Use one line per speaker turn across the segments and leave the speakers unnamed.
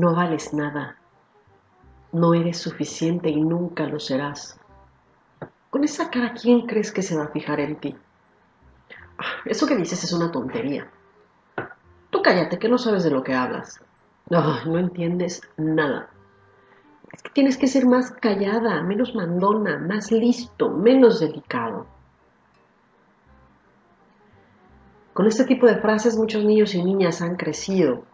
No vales nada. No eres suficiente y nunca lo serás. Con esa cara, ¿quién crees que se va a fijar en ti? Ah, eso que dices es una tontería. Tú cállate, que no sabes de lo que hablas. No, no entiendes nada. Es que tienes que ser más callada, menos mandona, más listo, menos delicado. Con este tipo de frases muchos niños y niñas han crecido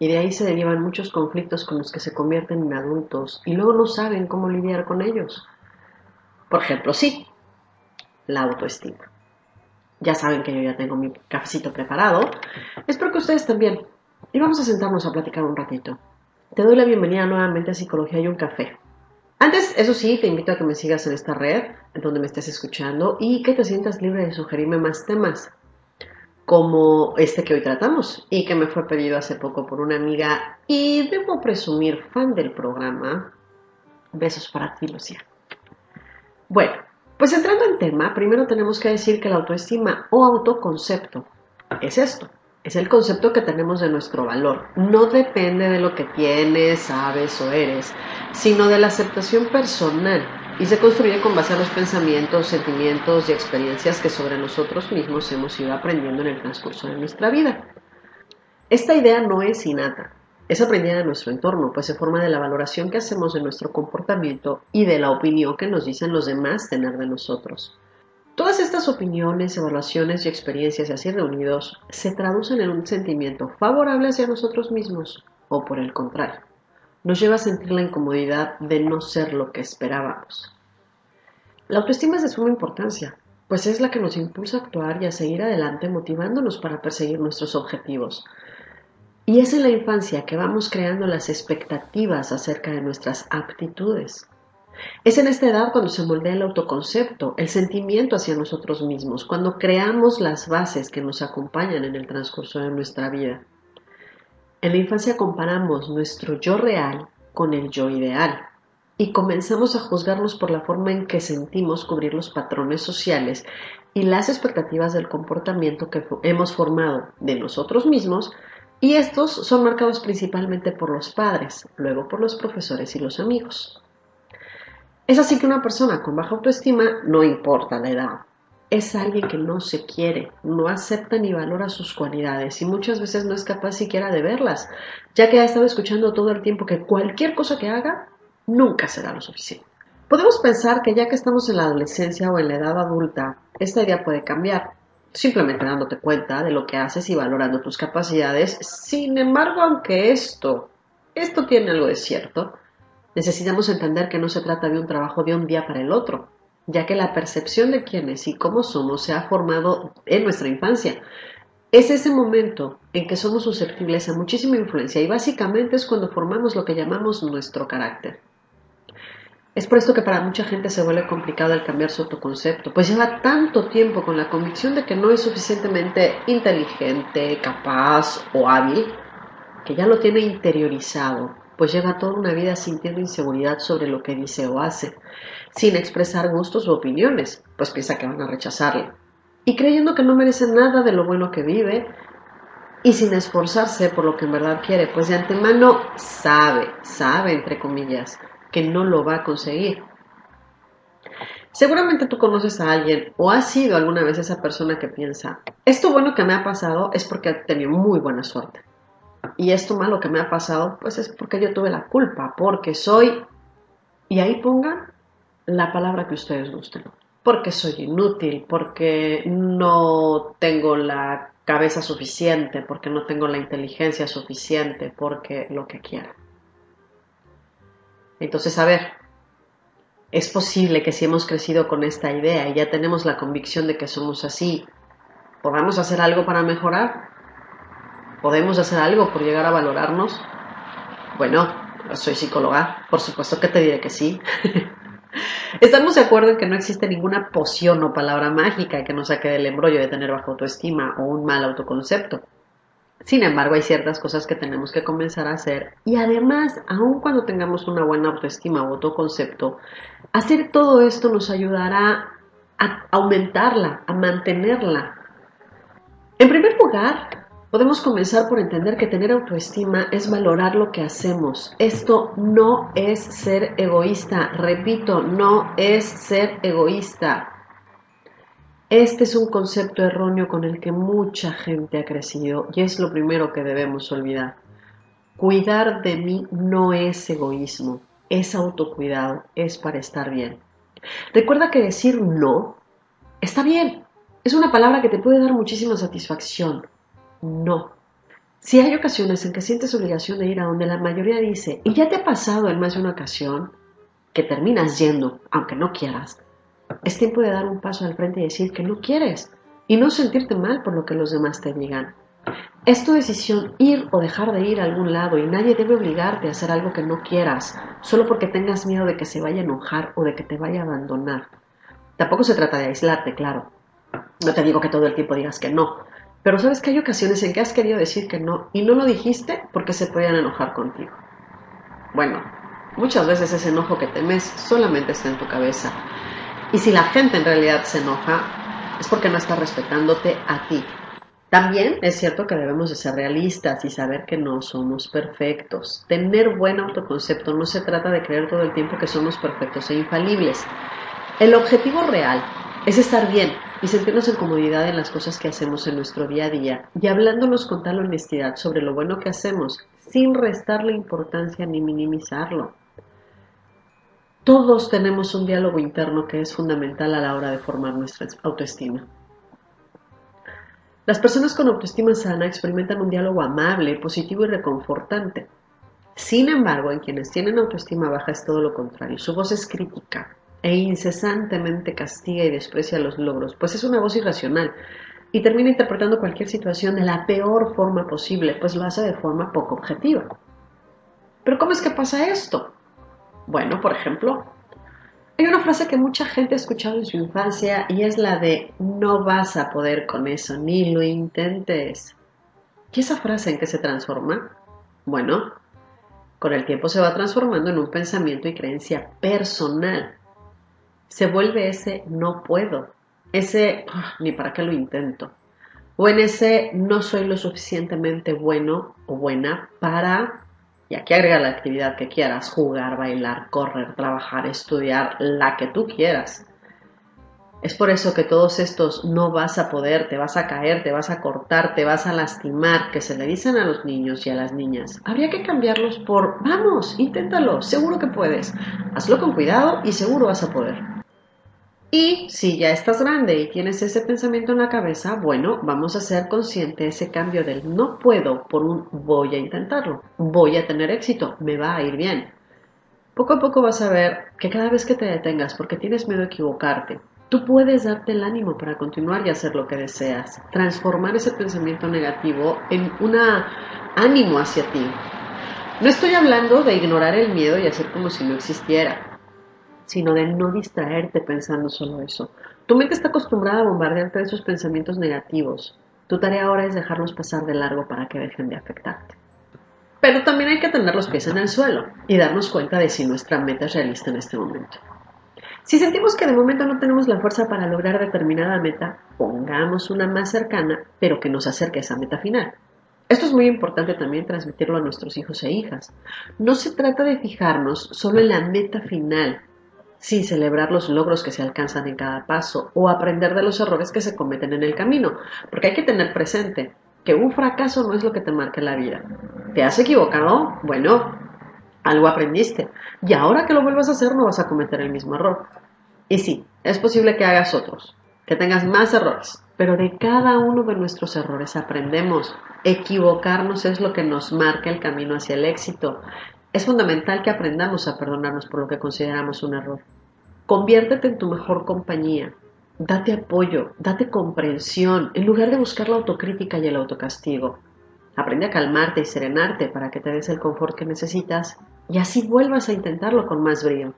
y de ahí se derivan muchos conflictos con los que se convierten en adultos y luego no saben cómo lidiar con ellos. Por ejemplo, sí, la autoestima. Ya saben que yo ya tengo mi cafecito preparado. Espero que ustedes también. Y vamos a sentarnos a platicar un ratito. Te doy la bienvenida nuevamente a Psicología y un café. Antes, eso sí, te invito a que me sigas en esta red, en donde me estés escuchando, y que te sientas libre de sugerirme más temas como este que hoy tratamos y que me fue pedido hace poco por una amiga y debo presumir fan del programa. Besos para ti, Lucía. Bueno, pues entrando en tema, primero tenemos que decir que la autoestima o autoconcepto es esto, es el concepto que tenemos de nuestro valor. No depende de lo que tienes, sabes o eres, sino de la aceptación personal y se construye con base a los pensamientos, sentimientos y experiencias que sobre nosotros mismos hemos ido aprendiendo en el transcurso de nuestra vida. Esta idea no es innata, es aprendida de nuestro entorno, pues se forma de la valoración que hacemos de nuestro comportamiento y de la opinión que nos dicen los demás tener de nosotros. Todas estas opiniones, evaluaciones y experiencias así reunidos se traducen en un sentimiento favorable hacia nosotros mismos o por el contrario nos lleva a sentir la incomodidad de no ser lo que esperábamos. La autoestima es de suma importancia, pues es la que nos impulsa a actuar y a seguir adelante motivándonos para perseguir nuestros objetivos. Y es en la infancia que vamos creando las expectativas acerca de nuestras aptitudes. Es en esta edad cuando se moldea el autoconcepto, el sentimiento hacia nosotros mismos, cuando creamos las bases que nos acompañan en el transcurso de nuestra vida. En la infancia comparamos nuestro yo real con el yo ideal y comenzamos a juzgarnos por la forma en que sentimos cubrir los patrones sociales y las expectativas del comportamiento que hemos formado de nosotros mismos y estos son marcados principalmente por los padres, luego por los profesores y los amigos. Es así que una persona con baja autoestima, no importa la edad, es alguien que no se quiere, no acepta ni valora sus cualidades y muchas veces no es capaz siquiera de verlas, ya que ha estado escuchando todo el tiempo que cualquier cosa que haga nunca será lo suficiente. Podemos pensar que ya que estamos en la adolescencia o en la edad adulta, esta idea puede cambiar, simplemente dándote cuenta de lo que haces y valorando tus capacidades. Sin embargo, aunque esto, esto tiene algo de cierto, necesitamos entender que no se trata de un trabajo de un día para el otro, ya que la percepción de quiénes y cómo somos se ha formado en nuestra infancia. Es ese momento en que somos susceptibles a muchísima influencia y básicamente es cuando formamos lo que llamamos nuestro carácter. Es por esto que para mucha gente se vuelve complicado el cambiar su autoconcepto, pues lleva tanto tiempo con la convicción de que no es suficientemente inteligente, capaz o hábil, que ya lo tiene interiorizado, pues lleva toda una vida sintiendo inseguridad sobre lo que dice o hace sin expresar gustos u opiniones, pues piensa que van a rechazarle. Y creyendo que no merece nada de lo bueno que vive y sin esforzarse por lo que en verdad quiere, pues de antemano sabe, sabe entre comillas, que no lo va a conseguir. Seguramente tú conoces a alguien o has sido alguna vez esa persona que piensa, esto bueno que me ha pasado es porque he tenido muy buena suerte. Y esto malo que me ha pasado, pues es porque yo tuve la culpa, porque soy... Y ahí pongan la palabra que ustedes gusten. Porque soy inútil, porque no tengo la cabeza suficiente, porque no tengo la inteligencia suficiente, porque lo que quiera. Entonces, a ver, es posible que si hemos crecido con esta idea y ya tenemos la convicción de que somos así, ¿podamos hacer algo para mejorar? ¿Podemos hacer algo por llegar a valorarnos? Bueno, soy psicóloga, por supuesto que te diré que sí. Estamos de acuerdo en que no existe ninguna poción o palabra mágica que nos saque del embrollo de tener baja autoestima o un mal autoconcepto. Sin embargo, hay ciertas cosas que tenemos que comenzar a hacer y además, aun cuando tengamos una buena autoestima o autoconcepto, hacer todo esto nos ayudará a aumentarla, a mantenerla. En primer lugar, Podemos comenzar por entender que tener autoestima es valorar lo que hacemos. Esto no es ser egoísta. Repito, no es ser egoísta. Este es un concepto erróneo con el que mucha gente ha crecido y es lo primero que debemos olvidar. Cuidar de mí no es egoísmo, es autocuidado, es para estar bien. Recuerda que decir no está bien. Es una palabra que te puede dar muchísima satisfacción. No. Si hay ocasiones en que sientes obligación de ir a donde la mayoría dice, y ya te ha pasado en más de una ocasión, que terminas yendo, aunque no quieras, es tiempo de dar un paso al frente y decir que no quieres y no sentirte mal por lo que los demás te digan. Es tu decisión ir o dejar de ir a algún lado y nadie debe obligarte a hacer algo que no quieras, solo porque tengas miedo de que se vaya a enojar o de que te vaya a abandonar. Tampoco se trata de aislarte, claro. No te digo que todo el tiempo digas que no, pero sabes que hay ocasiones en que has querido decir que no y no lo dijiste porque se podían enojar contigo. Bueno, muchas veces ese enojo que temes solamente está en tu cabeza. Y si la gente en realidad se enoja, es porque no está respetándote a ti. También es cierto que debemos de ser realistas y saber que no somos perfectos. Tener buen autoconcepto no se trata de creer todo el tiempo que somos perfectos e infalibles. El objetivo real es estar bien y sentirnos en comodidad en las cosas que hacemos en nuestro día a día y hablándonos con tal honestidad sobre lo bueno que hacemos sin restarle importancia ni minimizarlo. Todos tenemos un diálogo interno que es fundamental a la hora de formar nuestra autoestima. Las personas con autoestima sana experimentan un diálogo amable, positivo y reconfortante. Sin embargo, en quienes tienen autoestima baja es todo lo contrario. Su voz es crítica, e incesantemente castiga y desprecia los logros, pues es una voz irracional y termina interpretando cualquier situación de la peor forma posible, pues lo hace de forma poco objetiva. Pero ¿cómo es que pasa esto? Bueno, por ejemplo, hay una frase que mucha gente ha escuchado en su infancia y es la de no vas a poder con eso, ni lo intentes. ¿Y esa frase en qué se transforma? Bueno, con el tiempo se va transformando en un pensamiento y creencia personal se vuelve ese no puedo, ese ah, ni para qué lo intento, o en ese no soy lo suficientemente bueno o buena para, y aquí agrega la actividad que quieras, jugar, bailar, correr, trabajar, estudiar, la que tú quieras. Es por eso que todos estos no vas a poder, te vas a caer, te vas a cortar, te vas a lastimar, que se le dicen a los niños y a las niñas, habría que cambiarlos por vamos, inténtalo, seguro que puedes. Hazlo con cuidado y seguro vas a poder. Y si ya estás grande y tienes ese pensamiento en la cabeza, bueno, vamos a ser consciente ese cambio del no puedo por un voy a intentarlo, voy a tener éxito, me va a ir bien. Poco a poco vas a ver que cada vez que te detengas porque tienes miedo a equivocarte, tú puedes darte el ánimo para continuar y hacer lo que deseas, transformar ese pensamiento negativo en un ánimo hacia ti. No estoy hablando de ignorar el miedo y hacer como si no existiera sino de no distraerte pensando solo eso. Tu mente está acostumbrada a bombardearte de esos pensamientos negativos. Tu tarea ahora es dejarlos pasar de largo para que dejen de afectarte. Pero también hay que tener los pies en el suelo y darnos cuenta de si nuestra meta es realista en este momento. Si sentimos que de momento no tenemos la fuerza para lograr determinada meta, pongamos una más cercana, pero que nos acerque a esa meta final. Esto es muy importante también transmitirlo a nuestros hijos e hijas. No se trata de fijarnos solo en la meta final, sin celebrar los logros que se alcanzan en cada paso o aprender de los errores que se cometen en el camino, porque hay que tener presente que un fracaso no es lo que te marca la vida. ¿Te has equivocado? Bueno, algo aprendiste y ahora que lo vuelvas a hacer no vas a cometer el mismo error. Y sí, es posible que hagas otros, que tengas más errores, pero de cada uno de nuestros errores aprendemos. Equivocarnos es lo que nos marca el camino hacia el éxito es fundamental que aprendamos a perdonarnos por lo que consideramos un error. Conviértete en tu mejor compañía. Date apoyo, date comprensión, en lugar de buscar la autocrítica y el autocastigo. Aprende a calmarte y serenarte para que te des el confort que necesitas y así vuelvas a intentarlo con más brío.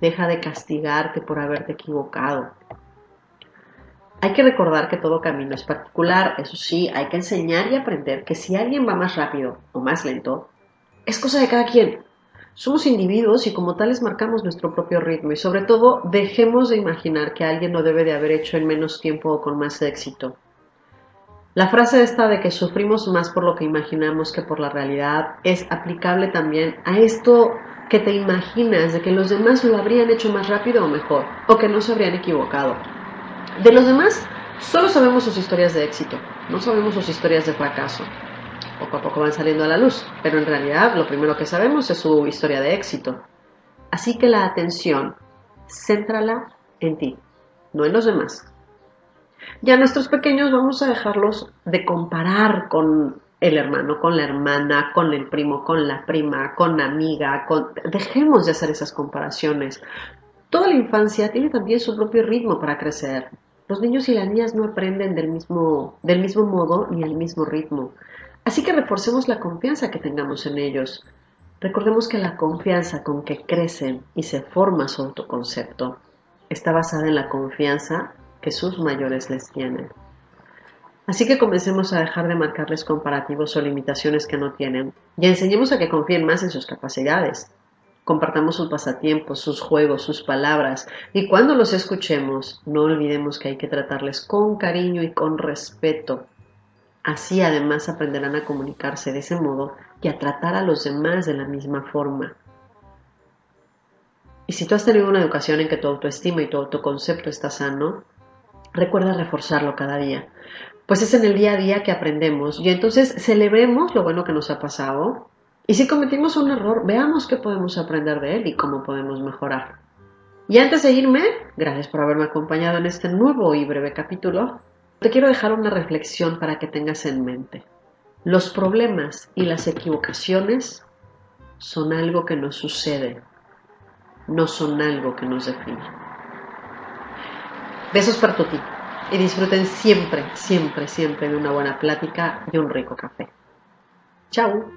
Deja de castigarte por haberte equivocado. Hay que recordar que todo camino es particular, eso sí, hay que enseñar y aprender que si alguien va más rápido o más lento, es cosa de cada quien. Somos individuos y como tales marcamos nuestro propio ritmo y sobre todo dejemos de imaginar que alguien lo debe de haber hecho en menos tiempo o con más éxito. La frase esta de que sufrimos más por lo que imaginamos que por la realidad es aplicable también a esto que te imaginas de que los demás lo habrían hecho más rápido o mejor, o que no se habrían equivocado. De los demás solo sabemos sus historias de éxito, no sabemos sus historias de fracaso. Poco a poco van saliendo a la luz, pero en realidad lo primero que sabemos es su historia de éxito. Así que la atención, céntrala en ti, no en los demás. Y a nuestros pequeños vamos a dejarlos de comparar con el hermano, con la hermana, con el primo, con la prima, con la amiga, dejemos de hacer esas comparaciones. Toda la infancia tiene también su propio ritmo para crecer. Los niños y las niñas no aprenden del mismo, del mismo modo ni al mismo ritmo. Así que reforcemos la confianza que tengamos en ellos. Recordemos que la confianza con que crecen y se forma su autoconcepto está basada en la confianza que sus mayores les tienen. Así que comencemos a dejar de marcarles comparativos o limitaciones que no tienen y enseñemos a que confíen más en sus capacidades. Compartamos sus pasatiempos, sus juegos, sus palabras y cuando los escuchemos no olvidemos que hay que tratarles con cariño y con respeto. Así además aprenderán a comunicarse de ese modo y a tratar a los demás de la misma forma. Y si tú has tenido una educación en que tu autoestima y tu autoconcepto está sano, recuerda reforzarlo cada día. Pues es en el día a día que aprendemos y entonces celebremos lo bueno que nos ha pasado y si cometimos un error, veamos qué podemos aprender de él y cómo podemos mejorar. Y antes de irme, gracias por haberme acompañado en este nuevo y breve capítulo, te quiero dejar una reflexión para que tengas en mente. Los problemas y las equivocaciones son algo que nos sucede, no son algo que nos define. Besos para ti y disfruten siempre, siempre, siempre de una buena plática y un rico café. Chao.